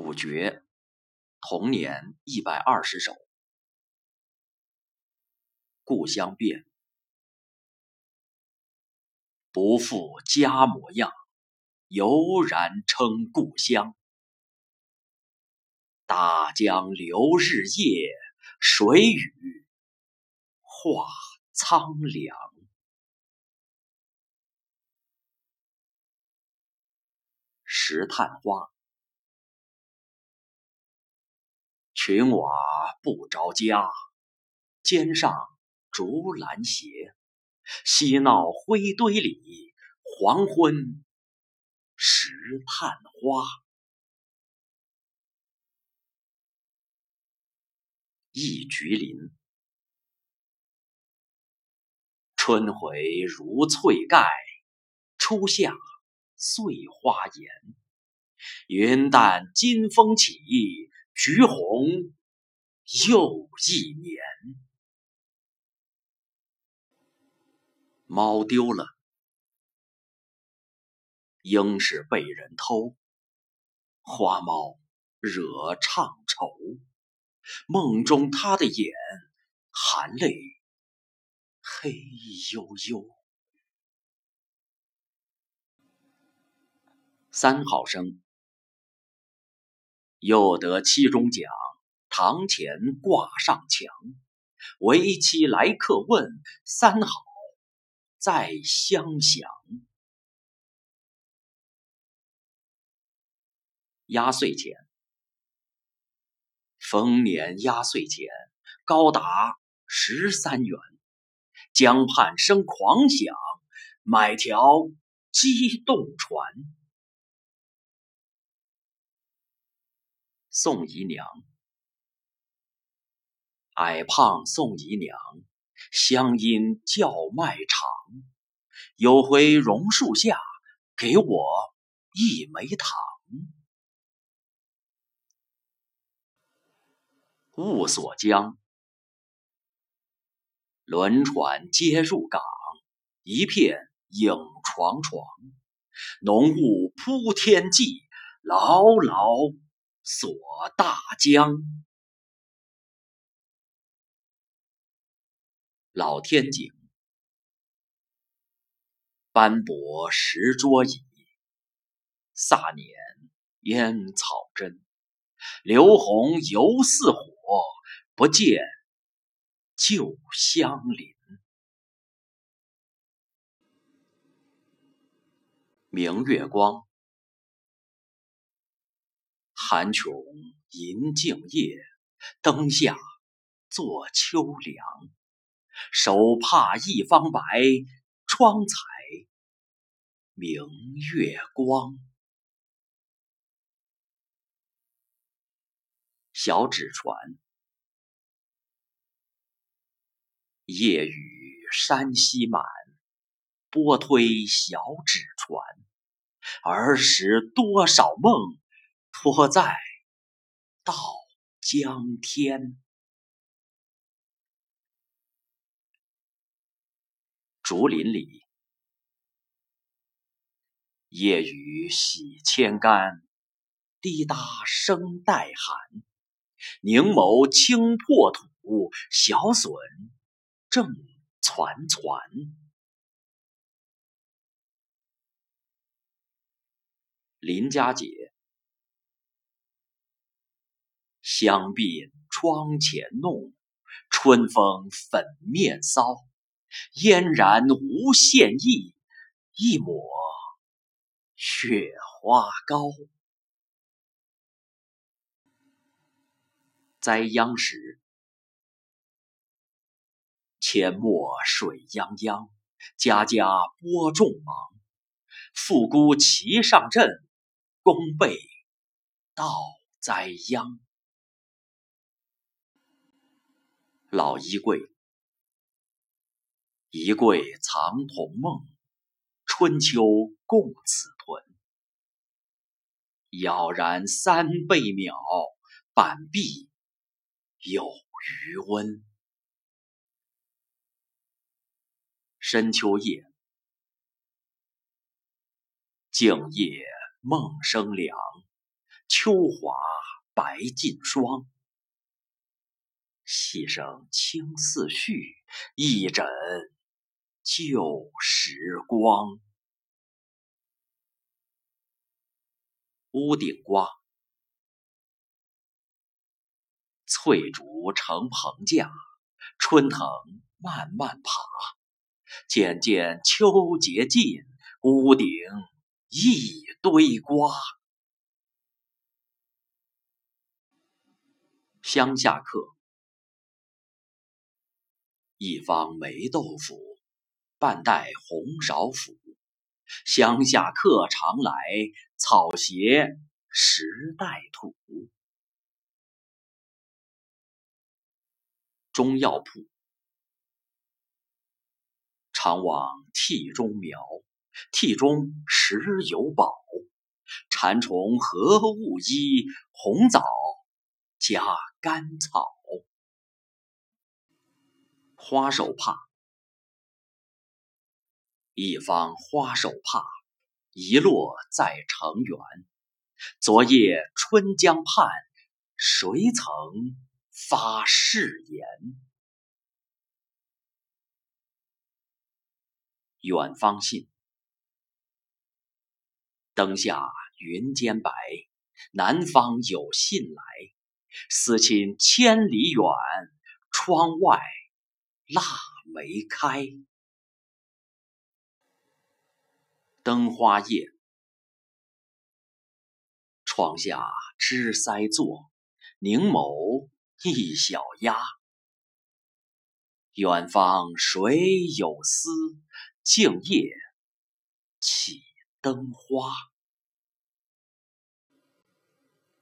五绝，童年一百二十首。故乡变，不复家模样，犹然称故乡。大江流日夜，水雨化苍凉。石炭花。寻瓦不着家，肩上竹篮斜。嬉闹灰堆里，黄昏石炭花。一菊林，春回如翠盖，初夏碎花颜。云淡金风起。橘红又一年，猫丢了，应是被人偷。花猫惹怅愁，梦中他的眼含泪黑悠悠。三好生。又得七中奖，堂前挂上墙。为妻来客问，三好再相想。压岁钱，丰年压岁钱高达十三元，江畔声狂响，买条机动船。送姨娘，矮胖送姨娘，乡音叫卖长。有回榕树下，给我一枚糖。雾锁江，轮船接入港，一片影幢幢，浓雾铺天际，牢牢。锁大江，老天井，斑驳石桌椅，飒年烟草针，刘红犹似火，不见旧乡邻。明月光。寒琼银镜夜，灯下坐秋凉。手帕一方白，窗采明月光。小纸船，夜雨山溪满，波推小纸船。儿时多少梦。托在到江天，竹林里，夜雨洗千竿，滴答声带寒。凝眸轻破土，小笋正攒攒。林家姐。香鬓窗前弄，春风粉面骚。嫣然无限意，一抹雪花膏。栽秧时，阡陌水泱泱，家家播种忙。妇姑骑上阵，弓背稻栽秧。老衣柜，衣柜藏童梦，春秋共此屯。杳然三倍秒，板壁有余温。深秋夜，静夜梦生凉，秋华白尽霜。细声轻似絮，一枕旧时光。屋顶瓜，翠竹成棚架，春藤慢慢爬。渐渐秋节近，屋顶一堆瓜。乡下客。一方霉豆腐，半袋红苕腐。乡下客常来，草鞋时代土。中药铺，常往屉中瞄，屉中实有宝。蚕虫何物衣？红枣加甘草。花手帕，一方花手帕，遗落在城垣。昨夜春江畔，谁曾发誓言？远方信，灯下云间白，南方有信来。思亲千里远，窗外。腊梅开，灯花夜，窗下知腮坐，凝眸一小鸦。远方谁有思？静夜起灯花。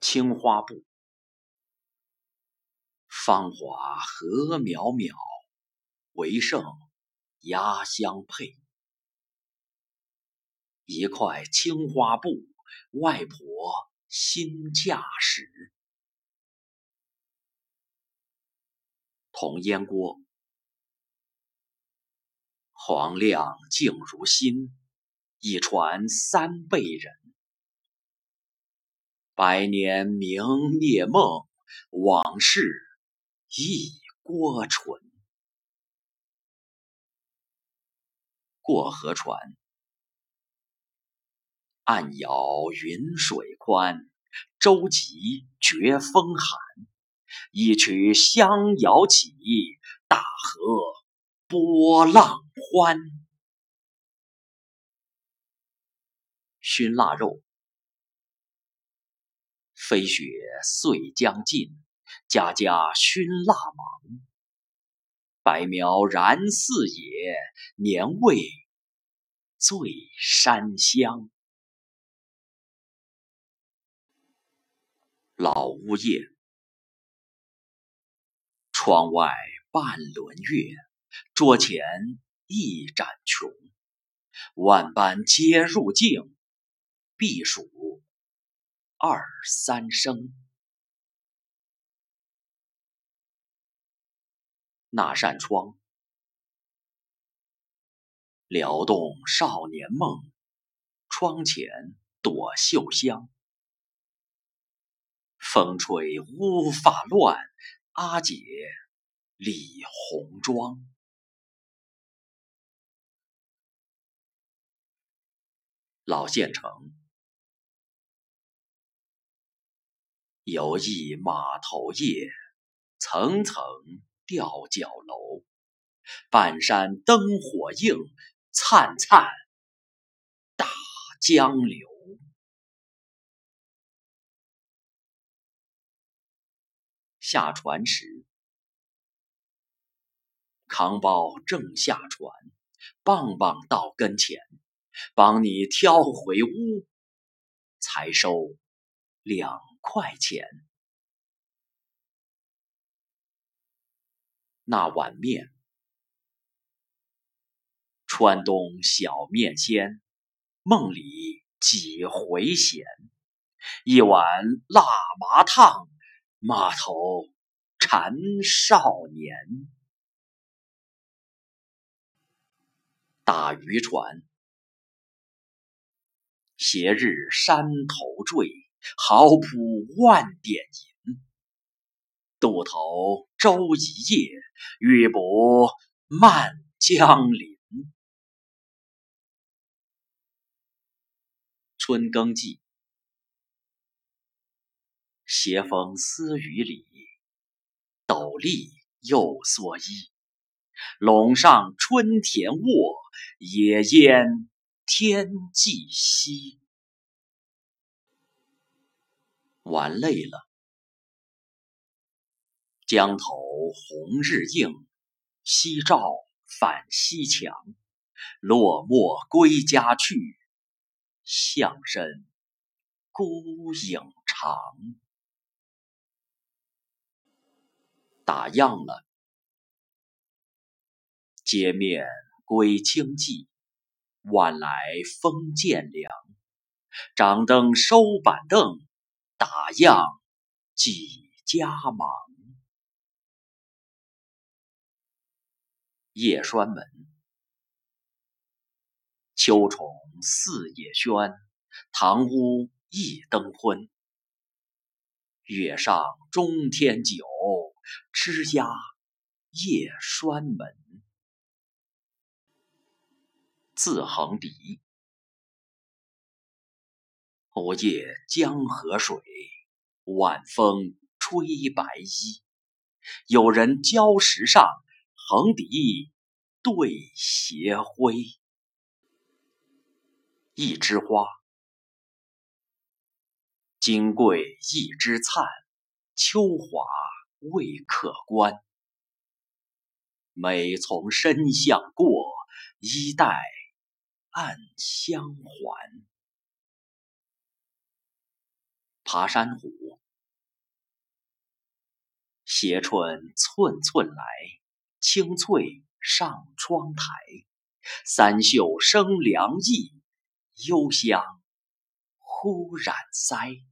青花布，芳华何渺渺。唯剩压香配，一块青花布，外婆新嫁时。铜烟锅，黄亮静如新，一传三辈人。百年明灭梦，往事一锅醇。过河船，岸遥云水宽，舟楫绝风寒。一曲香摇起，大河波浪欢。熏腊肉，飞雪岁将尽，家家熏腊忙。白苗燃似野，年味醉山乡。老屋夜，窗外半轮月，桌前一盏琼。万般皆入镜，避暑二三声。那扇窗，撩动少年梦。窗前朵绣香，风吹乌发乱。阿姐理红妆。老县城，游弋码头夜，层层。吊脚楼，半山灯火映，灿灿大江流。下船时，扛包正下船，棒棒到跟前，帮你挑回屋，才收两块钱。那碗面，川东小面仙，梦里几回闲。一碗辣麻烫，码头馋少年。打渔船，斜日山头坠，豪铺万点银。渡头舟一叶，欲泊漫江林。春耕季，斜风私雨里，斗笠又蓑衣。陇上春田卧，野烟天际稀。玩累了，江头红日映，夕照反西墙。落寞归家去，向身孤影长。打烊了。街面归清寂，晚来风渐凉。掌灯收板凳，打烊几家忙。夜栓门，秋虫四野喧，堂屋一灯昏。月上中天九，吱呀夜栓门。自横笛，午夜江河水，晚风吹白衣。有人礁石上，横笛对斜晖。一枝花，金桂一枝灿，秋华未可观。每从深巷过，衣带。暗香还。爬山虎，斜春寸寸来，青翠上窗台。三袖生凉意，幽香忽染腮。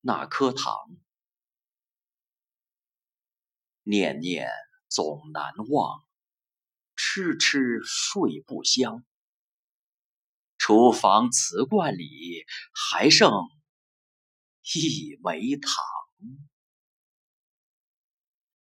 那颗糖，念念总难忘。痴痴睡不香，厨房瓷罐里还剩一枚糖。